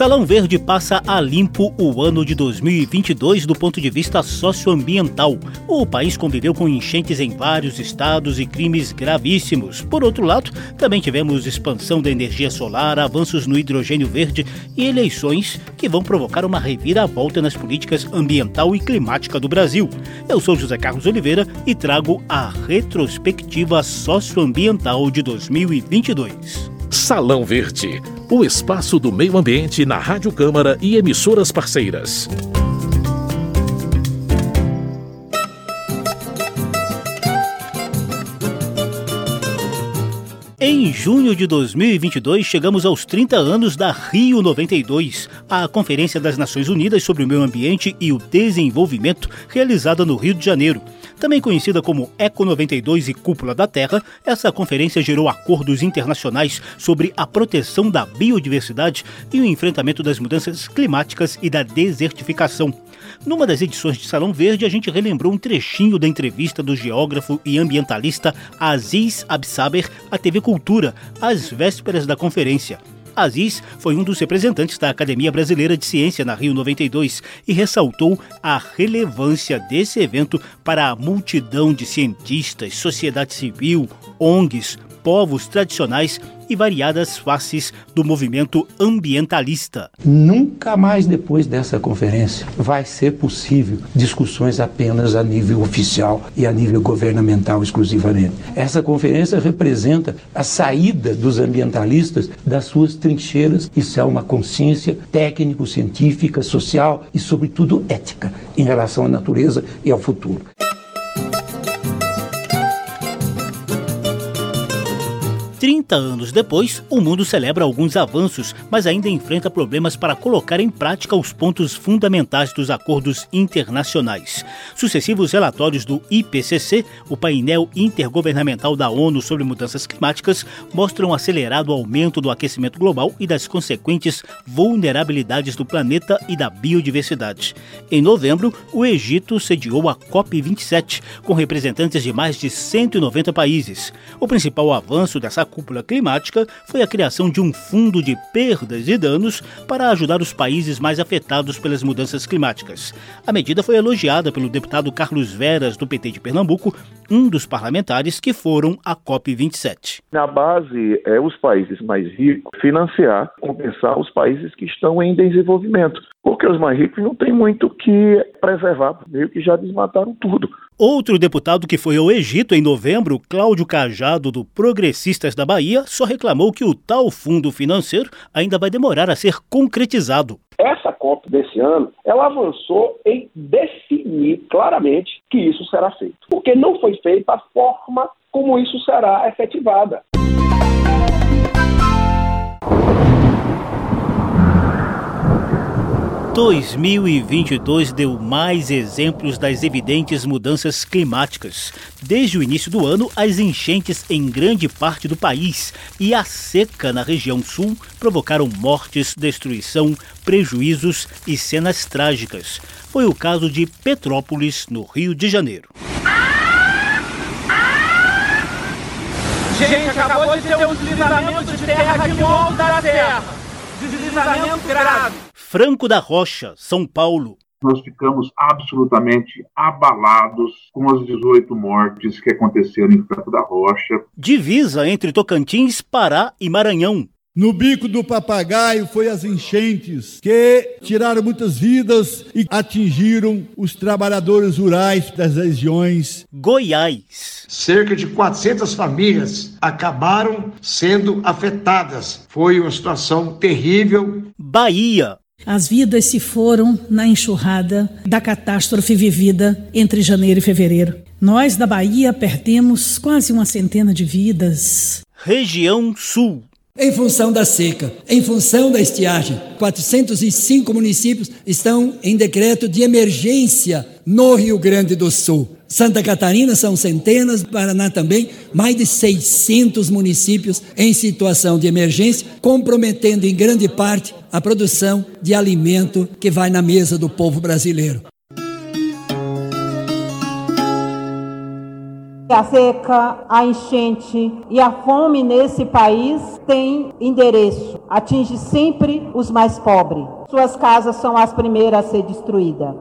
Salão Verde passa a limpo o ano de 2022 do ponto de vista socioambiental. O país conviveu com enchentes em vários estados e crimes gravíssimos. Por outro lado, também tivemos expansão da energia solar, avanços no hidrogênio verde e eleições que vão provocar uma reviravolta nas políticas ambiental e climática do Brasil. Eu sou José Carlos Oliveira e trago a retrospectiva socioambiental de 2022. Salão Verde, o espaço do meio ambiente na Rádio Câmara e emissoras parceiras. Em junho de 2022, chegamos aos 30 anos da Rio 92, a Conferência das Nações Unidas sobre o Meio Ambiente e o Desenvolvimento, realizada no Rio de Janeiro. Também conhecida como Eco 92 e Cúpula da Terra, essa conferência gerou acordos internacionais sobre a proteção da biodiversidade e o enfrentamento das mudanças climáticas e da desertificação. Numa das edições de Salão Verde, a gente relembrou um trechinho da entrevista do geógrafo e ambientalista Aziz Absaber à TV Cultura, às vésperas da conferência. Aziz foi um dos representantes da Academia Brasileira de Ciência na Rio 92 e ressaltou a relevância desse evento para a multidão de cientistas, sociedade civil, ONGs, povos tradicionais e variadas faces do movimento ambientalista. Nunca mais depois dessa conferência vai ser possível discussões apenas a nível oficial e a nível governamental exclusivamente. Essa conferência representa a saída dos ambientalistas das suas trincheiras. Isso é uma consciência técnico-científica, social e, sobretudo, ética em relação à natureza e ao futuro. 30 anos depois, o mundo celebra alguns avanços, mas ainda enfrenta problemas para colocar em prática os pontos fundamentais dos acordos internacionais. Sucessivos relatórios do IPCC, o painel intergovernamental da ONU sobre mudanças climáticas, mostram acelerado aumento do aquecimento global e das consequentes vulnerabilidades do planeta e da biodiversidade. Em novembro, o Egito sediou a COP27, com representantes de mais de 190 países. O principal avanço dessa cúpula climática foi a criação de um fundo de perdas e danos para ajudar os países mais afetados pelas mudanças climáticas. A medida foi elogiada pelo deputado Carlos Veras, do PT de Pernambuco, um dos parlamentares que foram à COP27. Na base, é os países mais ricos financiar, compensar os países que estão em desenvolvimento, porque os mais ricos não têm muito o que preservar, meio que já desmataram tudo. Outro deputado que foi ao Egito em novembro, Cláudio Cajado, do Progressistas da Bahia, só reclamou que o tal fundo financeiro ainda vai demorar a ser concretizado. Essa COP desse ano, ela avançou em definir claramente que isso será feito, porque não foi feita a forma como isso será efetivada. 2022 deu mais exemplos das evidentes mudanças climáticas. Desde o início do ano, as enchentes em grande parte do país e a seca na região sul provocaram mortes, destruição, prejuízos e cenas trágicas. Foi o caso de Petrópolis, no Rio de Janeiro. Gente, acabou de ter um deslizamento de terra de novo da terra. Deslizamento grave. Franco da Rocha, São Paulo. Nós ficamos absolutamente abalados com as 18 mortes que aconteceram em Franco da Rocha. Divisa entre Tocantins, Pará e Maranhão. No bico do papagaio foi as enchentes que tiraram muitas vidas e atingiram os trabalhadores rurais das regiões. Goiás. Cerca de 400 famílias acabaram sendo afetadas. Foi uma situação terrível. Bahia. As vidas se foram na enxurrada da catástrofe vivida entre janeiro e fevereiro. Nós da Bahia perdemos quase uma centena de vidas. Região Sul. Em função da seca, em função da estiagem, 405 municípios estão em decreto de emergência no Rio Grande do Sul. Santa Catarina são centenas, Paraná também, mais de 600 municípios em situação de emergência, comprometendo em grande parte a produção de alimento que vai na mesa do povo brasileiro. A seca, a enchente e a fome nesse país têm endereço, atinge sempre os mais pobres. Suas casas são as primeiras a ser destruídas.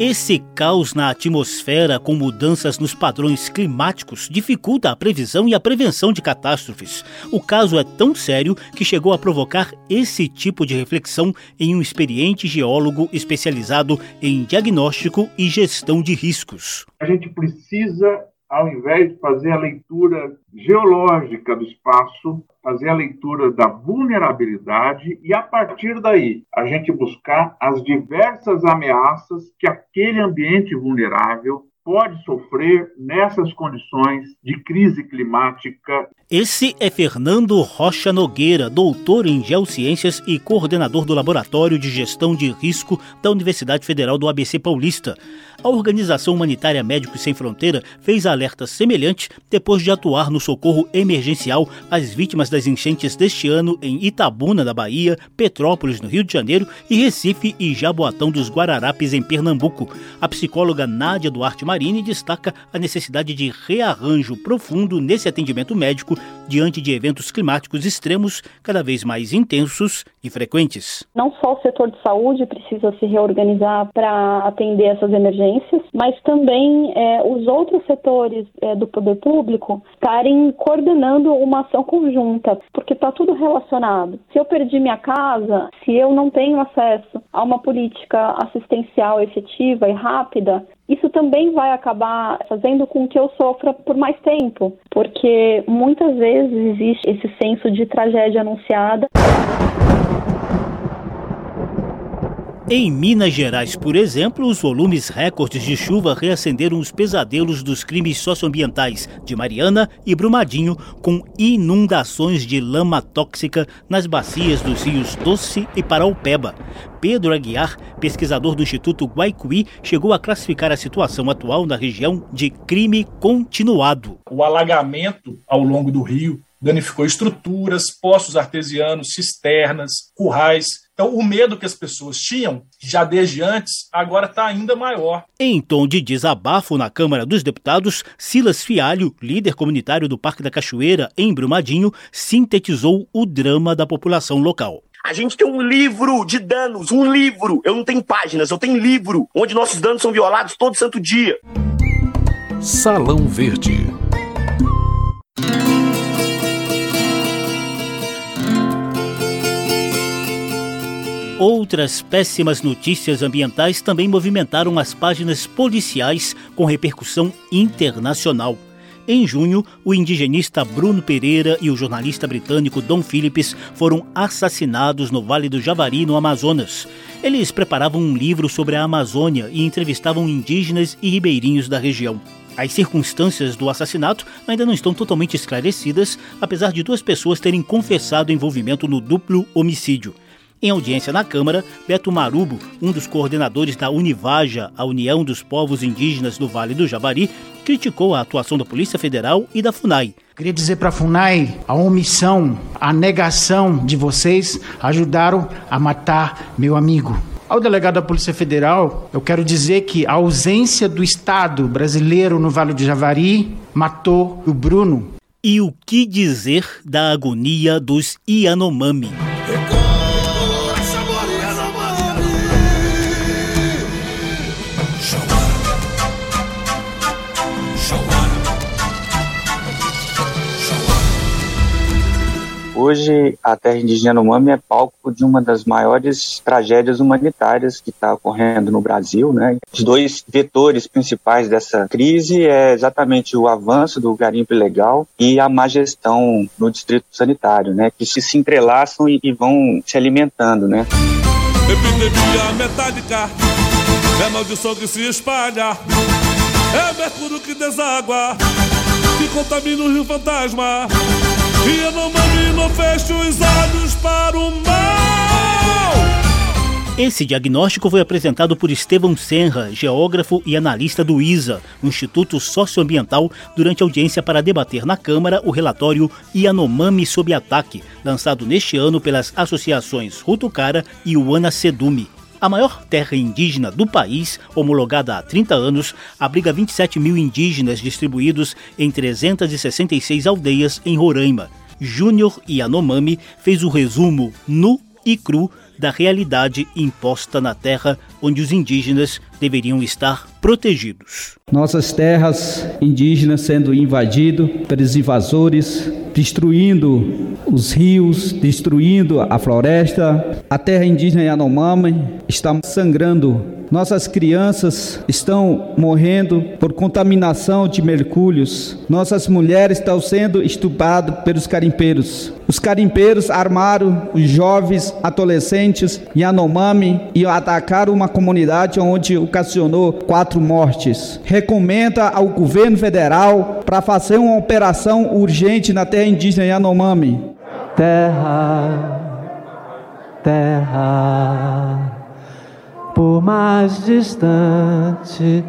Esse caos na atmosfera com mudanças nos padrões climáticos dificulta a previsão e a prevenção de catástrofes. O caso é tão sério que chegou a provocar esse tipo de reflexão em um experiente geólogo especializado em diagnóstico e gestão de riscos. A gente precisa ao invés de fazer a leitura geológica do espaço, fazer a leitura da vulnerabilidade e, a partir daí, a gente buscar as diversas ameaças que aquele ambiente vulnerável pode sofrer nessas condições de crise climática. Esse é Fernando Rocha Nogueira, doutor em Geociências e coordenador do Laboratório de Gestão de Risco da Universidade Federal do ABC Paulista. A Organização Humanitária Médicos Sem Fronteira fez alerta semelhante depois de atuar no socorro emergencial às vítimas das enchentes deste ano em Itabuna, na Bahia, Petrópolis, no Rio de Janeiro, e Recife e Jaboatão dos Guararapes, em Pernambuco. A psicóloga Nádia Duarte Marini destaca a necessidade de rearranjo profundo nesse atendimento médico diante de eventos climáticos extremos cada vez mais intensos e frequentes. Não só o setor de saúde precisa se reorganizar para atender essas emergências, mas também é, os outros setores é, do poder público estarem coordenando uma ação conjunta, porque está tudo relacionado. Se eu perdi minha casa, se eu não tenho acesso a uma política assistencial efetiva e rápida, isso também vai acabar fazendo com que eu sofra por mais tempo, porque muitas vezes existe esse senso de tragédia anunciada. Em Minas Gerais, por exemplo, os volumes recordes de chuva reacenderam os pesadelos dos crimes socioambientais de Mariana e Brumadinho, com inundações de lama tóxica nas bacias dos rios Doce e Paraupeba. Pedro Aguiar, pesquisador do Instituto Guaicuí, chegou a classificar a situação atual na região de crime continuado. O alagamento ao longo do rio danificou estruturas, poços artesianos, cisternas, currais, então, o medo que as pessoas tinham, já desde antes, agora está ainda maior. Em tom de desabafo na Câmara dos Deputados, Silas Fialho, líder comunitário do Parque da Cachoeira, em Brumadinho, sintetizou o drama da população local. A gente tem um livro de danos, um livro. Eu não tenho páginas, eu tenho livro, onde nossos danos são violados todo santo dia. Salão Verde. Outras péssimas notícias ambientais também movimentaram as páginas policiais com repercussão internacional. Em junho, o indigenista Bruno Pereira e o jornalista britânico Don Phillips foram assassinados no Vale do Javari, no Amazonas. Eles preparavam um livro sobre a Amazônia e entrevistavam indígenas e ribeirinhos da região. As circunstâncias do assassinato ainda não estão totalmente esclarecidas, apesar de duas pessoas terem confessado envolvimento no duplo homicídio. Em audiência na Câmara, Beto Marubo, um dos coordenadores da Univaja, a União dos Povos Indígenas do Vale do Javari, criticou a atuação da Polícia Federal e da FUNAI. Queria dizer para a FUNAI, a omissão, a negação de vocês ajudaram a matar meu amigo. Ao delegado da Polícia Federal, eu quero dizer que a ausência do Estado brasileiro no Vale do Javari matou o Bruno. E o que dizer da agonia dos Yanomami? Hoje, a terra indígena Yanomami é palco de uma das maiores tragédias humanitárias que está ocorrendo no Brasil. Né? Os dois vetores principais dessa crise é exatamente o avanço do garimpo ilegal e a má gestão no distrito sanitário, né? que se, se entrelaçam e, e vão se alimentando. Né? Epidemia metálica é maldição que se espalha, é mercúrio que deságua, que contamina o rio fantasma. E não mame, não feche os olhos para o mal. Esse diagnóstico foi apresentado por Estevão Senra, geógrafo e analista do ISA, Instituto Socioambiental, durante audiência para debater na Câmara o relatório Yanomami sob ataque, lançado neste ano pelas associações Rutucara e Uana Sedume. A maior terra indígena do país, homologada há 30 anos, abriga 27 mil indígenas distribuídos em 366 aldeias em Roraima. Júnior Yanomami fez o resumo nu e cru da realidade imposta na terra onde os indígenas deveriam estar protegidos. Nossas terras indígenas sendo invadidas pelos invasores, destruindo os rios, destruindo a floresta. A terra indígena Yanomami está sangrando nossas crianças estão morrendo por contaminação de mercúrios. Nossas mulheres estão sendo estupradas pelos carimpeiros. Os carimpeiros armaram os jovens adolescentes Yanomami e atacaram uma comunidade onde ocasionou quatro mortes. Recomenda ao governo federal para fazer uma operação urgente na terra indígena Yanomami. Terra, terra por mais distante,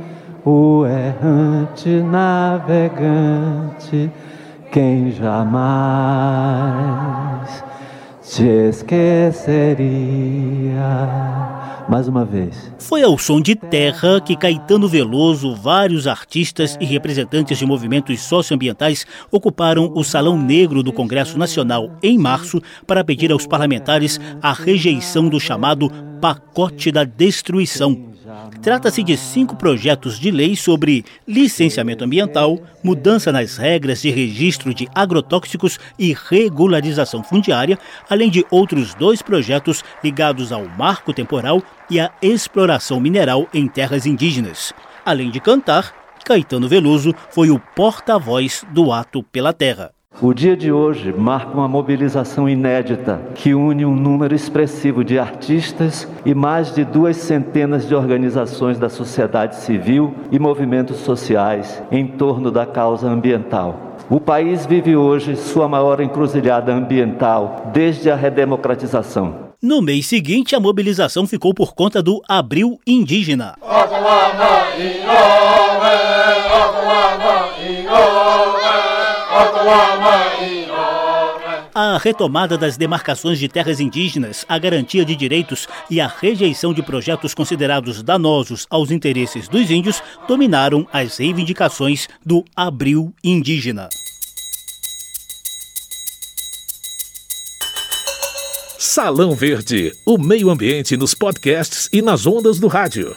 o errante navegante, quem jamais te esqueceria. Mais uma vez. Foi ao som de terra que Caetano Veloso, vários artistas e representantes de movimentos socioambientais ocuparam o Salão Negro do Congresso Nacional em março para pedir aos parlamentares a rejeição do chamado pacote da destruição. Trata-se de cinco projetos de lei sobre licenciamento ambiental, mudança nas regras de registro de agrotóxicos e regularização fundiária, além de outros dois projetos ligados ao marco temporal e à exploração mineral em terras indígenas. Além de cantar, Caetano Veloso foi o porta-voz do Ato pela Terra. O dia de hoje marca uma mobilização inédita que une um número expressivo de artistas e mais de duas centenas de organizações da sociedade civil e movimentos sociais em torno da causa ambiental. O país vive hoje sua maior encruzilhada ambiental desde a redemocratização. No mês seguinte, a mobilização ficou por conta do Abril Indígena. A retomada das demarcações de terras indígenas, a garantia de direitos e a rejeição de projetos considerados danosos aos interesses dos índios dominaram as reivindicações do Abril Indígena. Salão Verde, o meio ambiente nos podcasts e nas ondas do rádio.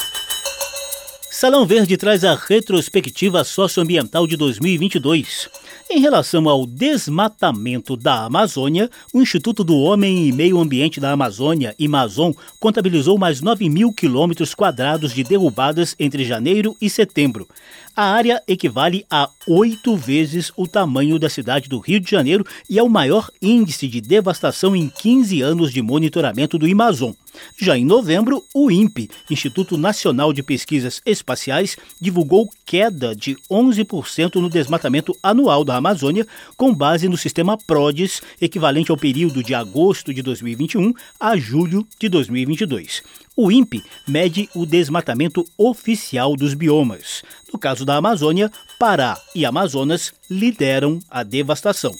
Salão Verde traz a retrospectiva socioambiental de 2022. Em relação ao desmatamento da Amazônia, o Instituto do Homem e Meio Ambiente da Amazônia, Amazon, contabilizou mais 9 mil quilômetros quadrados de derrubadas entre janeiro e setembro. A área equivale a oito vezes o tamanho da cidade do Rio de Janeiro e é o maior índice de devastação em 15 anos de monitoramento do Amazon. Já em novembro, o INPE, Instituto Nacional de Pesquisas Espaciais, divulgou queda de 11% no desmatamento anual da Amazônia, com base no sistema PRODES, equivalente ao período de agosto de 2021 a julho de 2022. O INPE mede o desmatamento oficial dos biomas. No caso da Amazônia, Pará e Amazonas lideram a devastação.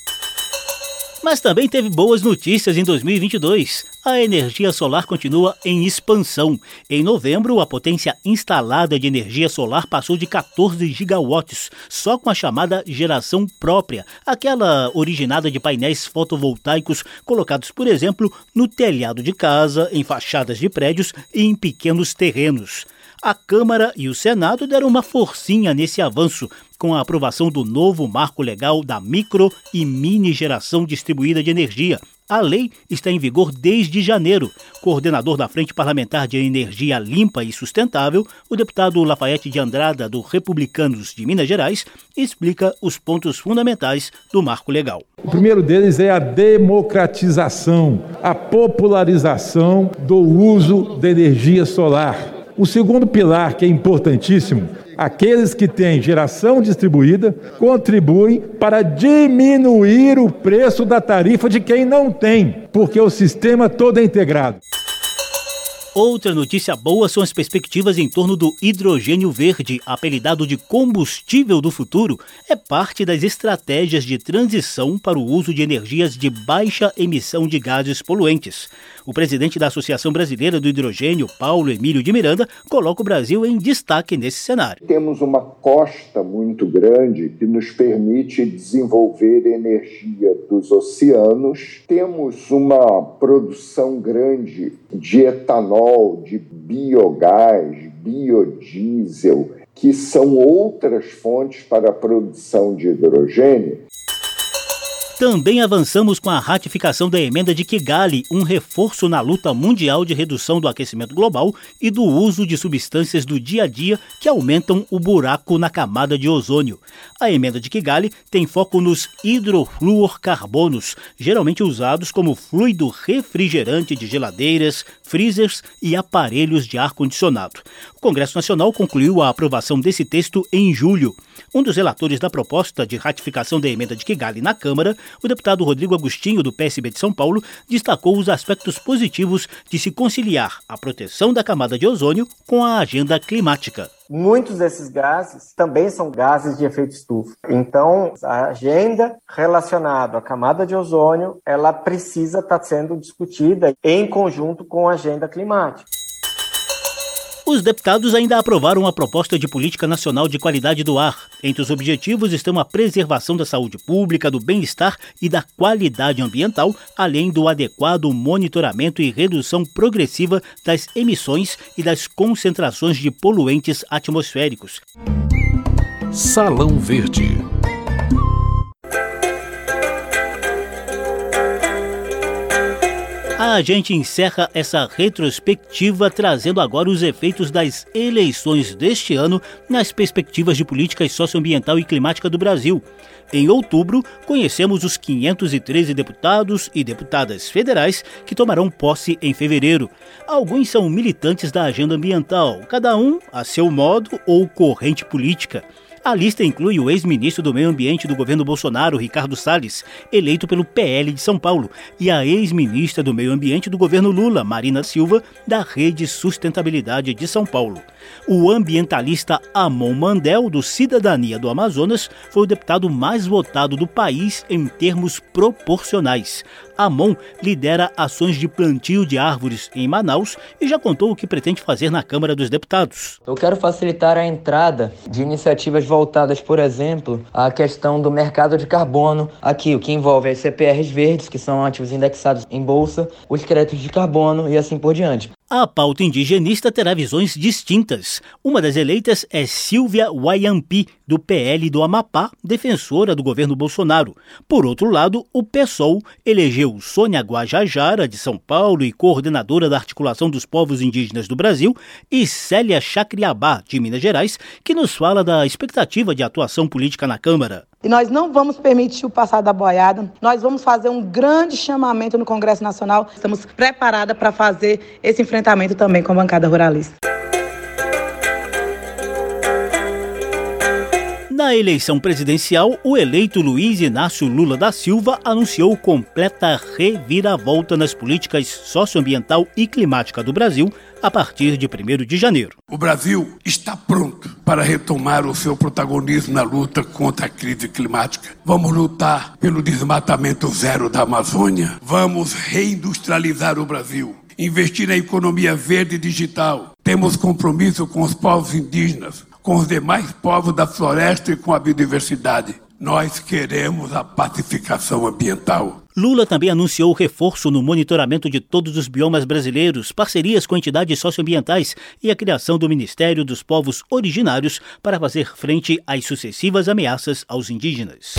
Mas também teve boas notícias em 2022. A energia solar continua em expansão. Em novembro, a potência instalada de energia solar passou de 14 gigawatts, só com a chamada geração própria, aquela originada de painéis fotovoltaicos colocados, por exemplo, no telhado de casa, em fachadas de prédios e em pequenos terrenos a Câmara e o Senado deram uma forcinha nesse avanço, com a aprovação do novo marco legal da micro e mini geração distribuída de energia. A lei está em vigor desde janeiro. Coordenador da Frente Parlamentar de Energia Limpa e Sustentável, o deputado Lafayette de Andrada, do Republicanos de Minas Gerais, explica os pontos fundamentais do marco legal. O primeiro deles é a democratização, a popularização do uso da energia solar o segundo pilar, que é importantíssimo, aqueles que têm geração distribuída contribuem para diminuir o preço da tarifa de quem não tem, porque o sistema todo é integrado. Outra notícia boa são as perspectivas em torno do hidrogênio verde, apelidado de combustível do futuro, é parte das estratégias de transição para o uso de energias de baixa emissão de gases poluentes. O presidente da Associação Brasileira do Hidrogênio, Paulo Emílio de Miranda, coloca o Brasil em destaque nesse cenário. Temos uma costa muito grande que nos permite desenvolver energia dos oceanos. Temos uma produção grande de etanol, de biogás, biodiesel, que são outras fontes para a produção de hidrogênio. Também avançamos com a ratificação da emenda de Kigali, um reforço na luta mundial de redução do aquecimento global e do uso de substâncias do dia a dia que aumentam o buraco na camada de ozônio. A emenda de Kigali tem foco nos hidrofluorcarbonos, geralmente usados como fluido refrigerante de geladeiras, freezers e aparelhos de ar-condicionado. O Congresso Nacional concluiu a aprovação desse texto em julho. Um dos relatores da proposta de ratificação da emenda de Kigali na Câmara, o deputado Rodrigo Agostinho, do PSB de São Paulo, destacou os aspectos positivos de se conciliar a proteção da camada de ozônio com a agenda climática. Muitos desses gases também são gases de efeito estufa. Então, a agenda relacionada à camada de ozônio, ela precisa estar sendo discutida em conjunto com a agenda climática. Os deputados ainda aprovaram a proposta de política nacional de qualidade do ar. Entre os objetivos estão a preservação da saúde pública, do bem-estar e da qualidade ambiental, além do adequado monitoramento e redução progressiva das emissões e das concentrações de poluentes atmosféricos. Salão Verde. A gente encerra essa retrospectiva trazendo agora os efeitos das eleições deste ano nas perspectivas de política socioambiental e climática do Brasil. Em outubro, conhecemos os 513 deputados e deputadas federais que tomarão posse em fevereiro. Alguns são militantes da agenda ambiental, cada um a seu modo ou corrente política. A lista inclui o ex-ministro do Meio Ambiente do governo Bolsonaro, Ricardo Salles, eleito pelo PL de São Paulo, e a ex-ministra do Meio Ambiente do governo Lula, Marina Silva, da Rede Sustentabilidade de São Paulo. O ambientalista Amon Mandel, do Cidadania do Amazonas, foi o deputado mais votado do país em termos proporcionais. Amon lidera ações de plantio de árvores em Manaus e já contou o que pretende fazer na Câmara dos Deputados. Eu quero facilitar a entrada de iniciativas voltadas, por exemplo, à questão do mercado de carbono, aqui, o que envolve as CPRs verdes, que são ativos indexados em bolsa, os créditos de carbono e assim por diante. A pauta indigenista terá visões distintas. Uma das eleitas é Silvia Wayampi, do PL do Amapá, defensora do governo Bolsonaro. Por outro lado, o PSOL elegeu Sônia Guajajara, de São Paulo e coordenadora da Articulação dos Povos Indígenas do Brasil, e Célia Chacriabá, de Minas Gerais, que nos fala da expectativa de atuação política na Câmara. E nós não vamos permitir o passar da boiada. Nós vamos fazer um grande chamamento no Congresso Nacional. Estamos preparadas para fazer esse enfrentamento também com a bancada ruralista. Na eleição presidencial, o eleito Luiz Inácio Lula da Silva anunciou completa reviravolta nas políticas socioambiental e climática do Brasil a partir de 1 de janeiro. O Brasil está pronto para retomar o seu protagonismo na luta contra a crise climática. Vamos lutar pelo desmatamento zero da Amazônia. Vamos reindustrializar o Brasil investir na economia verde e digital. Temos compromisso com os povos indígenas, com os demais povos da floresta e com a biodiversidade. Nós queremos a pacificação ambiental. Lula também anunciou reforço no monitoramento de todos os biomas brasileiros, parcerias com entidades socioambientais e a criação do Ministério dos Povos Originários para fazer frente às sucessivas ameaças aos indígenas.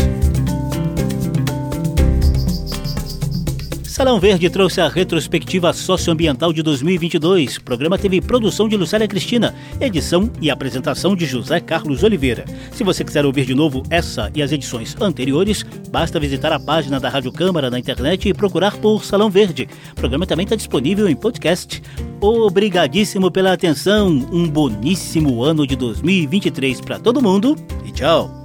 Salão Verde trouxe a retrospectiva socioambiental de 2022. O programa teve produção de Lucélia Cristina, edição e apresentação de José Carlos Oliveira. Se você quiser ouvir de novo essa e as edições anteriores, basta visitar a página da Rádio Câmara na internet e procurar por Salão Verde. O programa também está disponível em podcast. Obrigadíssimo pela atenção. Um boníssimo ano de 2023 para todo mundo e tchau.